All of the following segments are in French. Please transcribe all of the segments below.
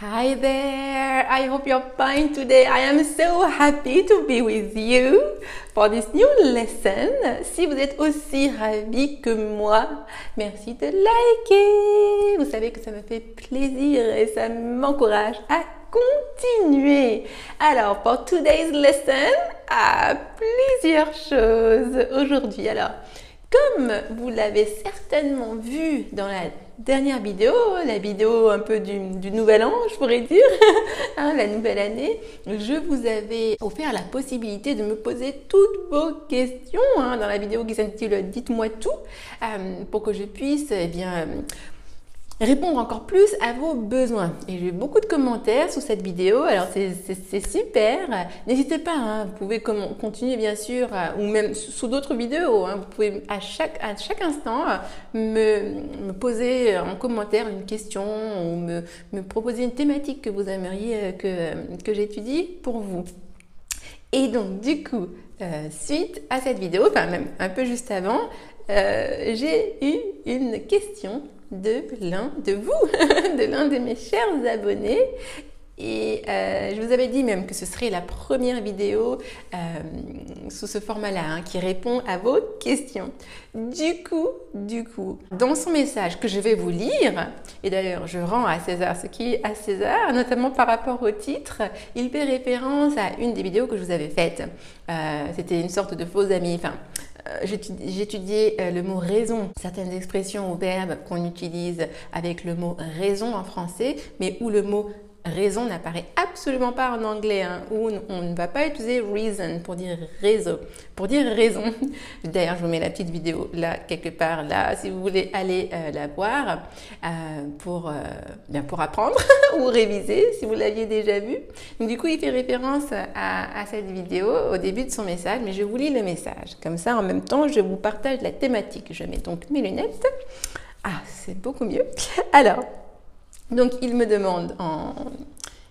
Hi there! I hope you're fine today. I am so happy to be with you for this new lesson. Si vous êtes aussi ravi que moi, merci de liker. Vous savez que ça me fait plaisir et ça m'encourage à continuer. Alors, pour today's lesson, à plusieurs choses aujourd'hui. Alors, comme vous l'avez certainement vu dans la dernière vidéo, la vidéo un peu du, nouvel an, je pourrais dire, hein, la nouvelle année, je vous avais offert la possibilité de me poser toutes vos questions hein, dans la vidéo qui s'intitule Dites-moi tout, euh, pour que je puisse eh bien répondre encore plus à vos besoins. Et j'ai eu beaucoup de commentaires sous cette vidéo, alors c'est super. N'hésitez pas, hein, vous pouvez continuer bien sûr, euh, ou même sous d'autres vidéos, hein, vous pouvez à chaque, à chaque instant me, me, poser en commentaire une question ou me, proposer une thématique que vous aimeriez euh, que, que j'étudie pour vous. Et donc du coup, euh, suite à cette vidéo, enfin même un peu juste avant, euh, j'ai eu une question de l'un de vous, de l'un de mes chers abonnés. Et euh, je vous avais dit même que ce serait la première vidéo euh, sous ce format-là hein, qui répond à vos questions. Du coup, du coup, dans son message que je vais vous lire, et d'ailleurs je rends à César ce qui est à César, notamment par rapport au titre, il fait référence à une des vidéos que je vous avais faites. Euh, c'était une sorte de faux ami, enfin j'étudiais euh, le mot raison, certaines expressions ou verbes qu'on utilise avec le mot raison en français, mais où le mot raison n'apparaît absolument pas en anglais, hein, on ne va pas utiliser reason pour dire réseau, pour dire raison. D'ailleurs, je vous mets la petite vidéo là, quelque part là, si vous voulez aller euh, la voir euh, pour, euh, bien pour apprendre ou réviser si vous l'aviez déjà vu. Donc, du coup, il fait référence à, cette vidéo au début de son message, mais je vous lis le message. Comme ça, en même temps, je vous partage la thématique. Je mets donc mes lunettes. Ah, c'est beaucoup mieux. Alors, donc il me demande, en,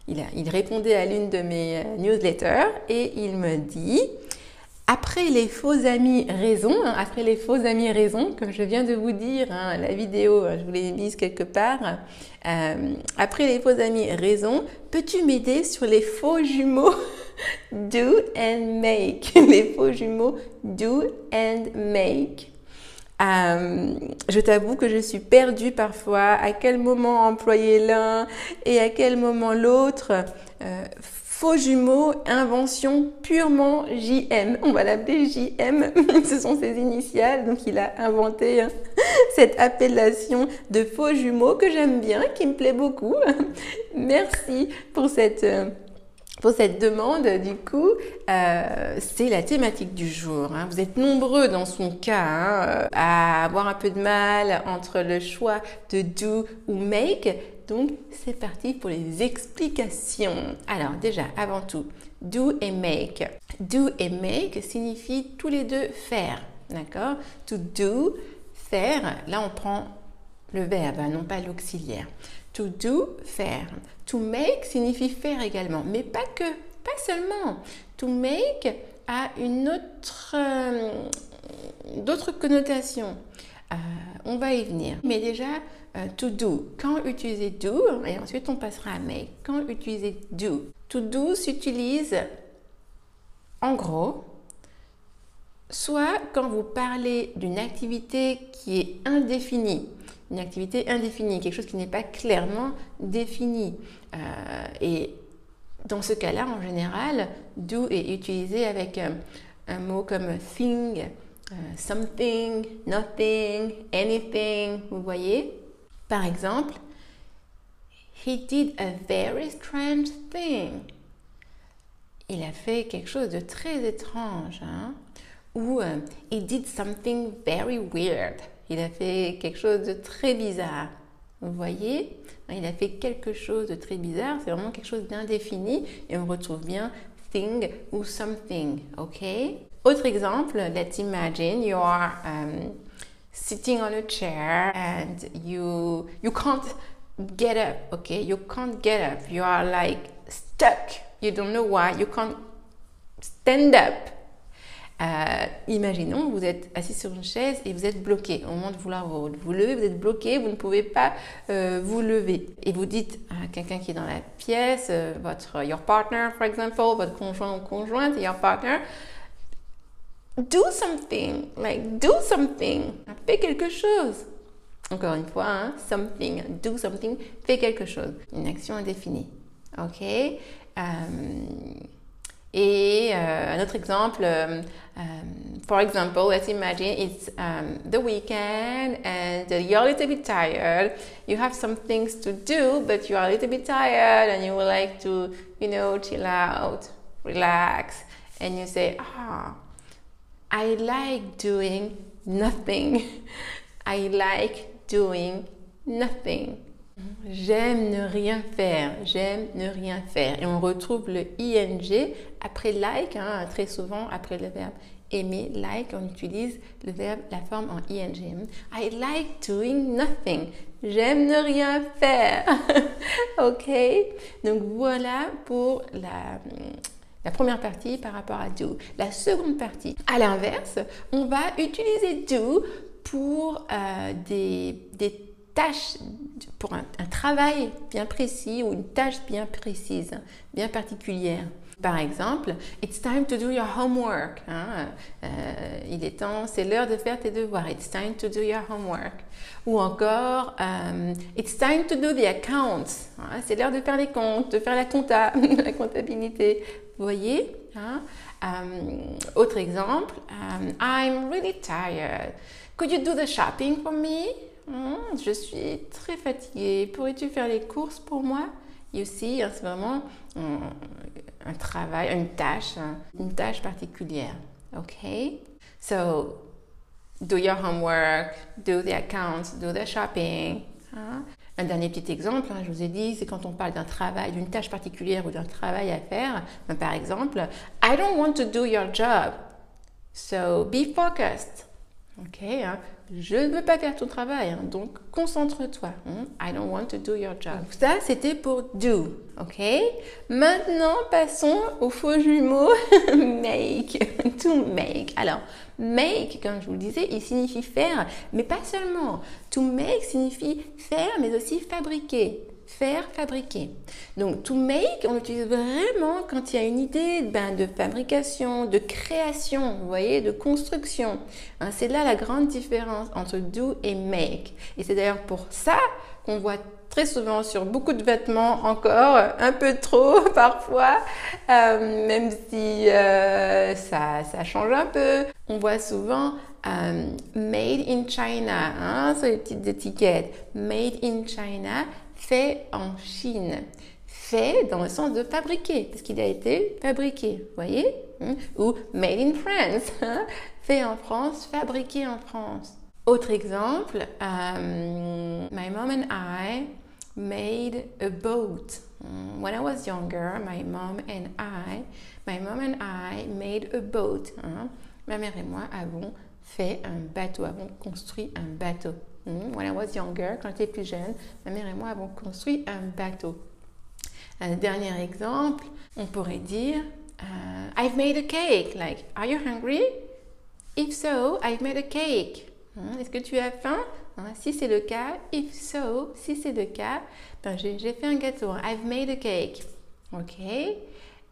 il, répondait à l'une de mes euh, newsletters et il me dit, après les faux amis raison, hein, après les faux amis raison, comme je viens de vous dire, hein, la vidéo, euh, je vous l'ai mise quelque part, euh, après les faux amis raison, peux-tu m'aider sur les faux jumeaux do and make? Les faux jumeaux do and make euh, je t'avoue que je suis perdue parfois à quel moment employer l'un et à quel moment l'autre. Euh, faux jumeaux, invention purement JM. On va l'appeler JM, ce sont ses initiales, donc il a inventé hein, cette appellation de faux jumeaux que j'aime bien, qui me plaît beaucoup. Merci pour cette... Euh, pour cette demande, du coup, euh, c'est la thématique du jour. Hein. Vous êtes nombreux dans son cas hein, à avoir un peu de mal entre le choix de do ou make. Donc, c'est parti pour les explications. Alors, déjà, avant tout, do et make. Do et make signifient tous les deux faire. D'accord? To do, faire. Là, on prend le verbe, hein, non pas l'auxiliaire. To do, faire. To make signifie faire également, mais pas que, pas seulement. To make a une autre, euh, d'autres connotations. Euh, on va y venir. Mais déjà, euh, to do. Quand utiliser do, et ensuite on passera à make. Quand utiliser do. To do s'utilise en gros, soit quand vous parlez d'une activité qui est indéfinie, une activité indéfinie, quelque chose qui n'est pas clairement défini. Euh, et dans ce cas-là, en général, do est utilisé avec euh, un mot comme thing, euh, something, nothing, anything, vous voyez? Par exemple, He did a very strange thing. Il a fait quelque chose de très étrange. Hein? Ou He did something very weird. Il a fait quelque chose de très bizarre. Vous voyez? Il a fait quelque chose de très bizarre. C'est vraiment quelque chose d'indéfini. Et on retrouve bien thing ou something. OK? Autre exemple, let's imagine you are um, sitting on a chair and you, you can't get up. OK? You can't get up. You are like stuck. You don't know why. You can't stand up. Euh, imaginons, vous êtes assis sur une chaise et vous êtes bloqué. Au moment de vouloir vous, vous lever, vous êtes bloqué, vous ne pouvez pas euh, vous lever. Et vous dites à quelqu'un qui est dans la pièce, euh, votre your partner, par exemple, votre conjoint ou conjointe, your partner, do something, like do something, fais quelque chose. Encore une fois, hein, something, do something, fais quelque chose. Une action indéfinie. Ok? Et euh, un autre exemple, um, for example, let's imagine it's um, the weekend and you're a little bit tired. You have some things to do, but you are a little bit tired and you would like to, you know, chill out, relax. And you say, ah, I like doing nothing. I like doing nothing. J'aime ne rien faire, j'aime ne rien faire. Et on retrouve le ing après like, hein, très souvent après le verbe aimer, like, on utilise le verbe, la forme en ing. I like doing nothing. J'aime ne rien faire. ok Donc voilà pour la, première partie par rapport à do. La seconde partie, à l'inverse, on va utiliser do pour euh, des, des tâche, pour un, travail bien précis ou une tâche bien précise, bien particulière. Par exemple, it's time to do your homework. Hein. Euh, il est temps, c'est l'heure de faire tes devoirs. It's time to do your homework. Ou encore, um, it's time to do the accounts. Hein. C'est l'heure de faire les comptes, de faire la compta, la comptabilité. Vous voyez hein? um, Autre exemple, I'm really tired. Could you do the shopping for me? Hmm, je suis très fatiguée. Pourrais-tu faire les courses pour moi? Et aussi, hein, c'est vraiment un, travail, une tâche, hein, une tâche particulière. OK? So, do your homework, do the accounts, do the shopping. Hein. Un dernier petit exemple, je vous ai dit, c'est quand on parle d'un travail, d'une tâche particulière ou d'un travail à faire. Ben, par exemple, I don't want to do your job. So be focused. Ok, je ne veux pas faire ton travail, hein, donc concentre-toi. Hein. I don't want to do your job. ça, c'était pour do, ok? Maintenant, passons au faux jumeau make, to make. Alors, make, comme je vous le disais, il signifie faire, mais pas seulement. To make signifie faire, mais aussi fabriquer faire, fabriquer. Donc, to make, on l'utilise vraiment quand il y a une idée ben, de fabrication, de création, vous voyez, de construction. Hein, c'est là la grande différence entre do et make. Et c'est d'ailleurs pour ça qu'on voit très souvent sur beaucoup de vêtements encore, un peu trop parfois, euh, même si euh, ça, change un peu. On voit souvent euh, Made in China hein, sur les petites étiquettes. Made in China fait en Chine. Fait dans le sens de fabriquer, parce qu'il a été fabriqué, voyez hein? Ou made in France, hein? fait en France, fabriqué en France. Autre exemple, um, my mom and I made a boat. When I was younger, my mom and I, my mom and I made a boat. Hein? Ma mère et moi avons fait un bateau, avons construit un bateau. Hmm, when I was younger, quand j'étais plus jeune, ma mère et moi avons construit un bateau. Un dernier exemple, on pourrait dire uh, I've made a cake. Like, are you hungry? If so, I've made a cake. Hmm, est-ce que tu as faim? Hein, si c'est le cas, if so, si c'est le cas, ben j'ai fait un gâteau. I've made a cake. Ok?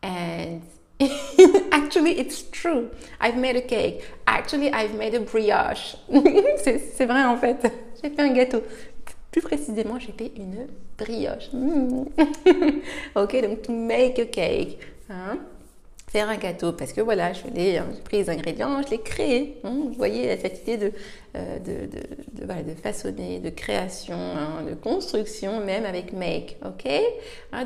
And Actually, it's true. I've made a cake. Actually, I've made a brioche. c'est vrai en fait. J'ai fait un gâteau. Plus précisément, j'ai fait une brioche. ok, donc to make a cake. Hein? Faire un gâteau parce que voilà, je l'ai hein, pris les ingrédients, je l'ai créé. Hein? Vous voyez cette idée de, euh, de, façonner, de création, hein, de construction, même avec make. Ok?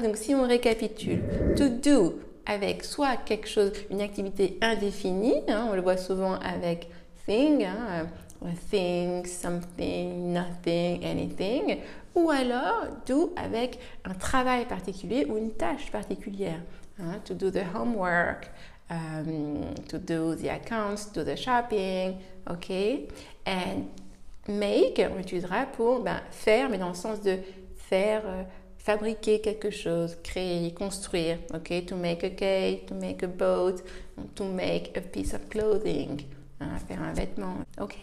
Donc si on récapitule, to do, avec soit quelque chose, une activité indéfinie, hein, on le voit souvent avec thing, hein, euh, thing, something, nothing, anything, ou alors do avec un travail particulier ou une tâche particulière. Hein, to do the homework, um, to do the accounts, do the shopping, ok? And make, on utilisera pour ben, faire, mais dans le sens de faire, euh, fabriquer quelque chose, créer, construire, ok? To make a cake, to make a boat, to make a piece of clothing. Hein, faire un vêtement. Ok?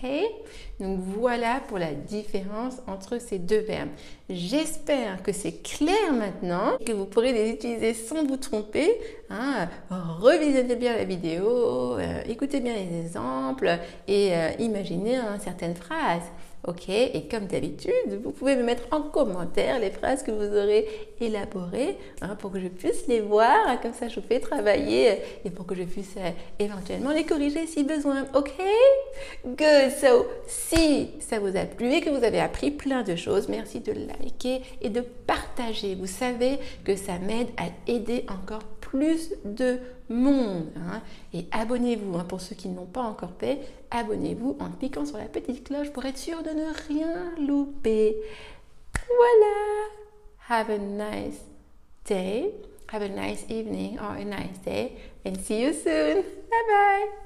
Donc voilà pour la différence entre ces deux verbes. J'espère que c'est clair maintenant, que vous pourrez les utiliser sans vous tromper. Hein. Bien la vidéo, euh, écoutez bien les exemples et euh, imaginez hein, certaines phrases. Ok, et comme d'habitude, vous pouvez me mettre en commentaire les phrases que vous aurez élaborées hein, pour que je puisse les voir. Comme ça, je vous fais travailler et pour que je puisse euh, éventuellement les corriger si besoin. Ok? Good. So, si ça vous a plu et que vous avez appris plein de choses, merci de liker et de partager. Vous savez que ça m'aide à aider encore plus de monde. Hein. Et abonnez-vous, hein, pour ceux qui n'ont pas encore fait, abonnez-vous en cliquant sur la petite cloche pour être sûr de ne rien louper. Voilà. Have a nice day. Have a nice evening or a nice day. And see you soon. Bye bye.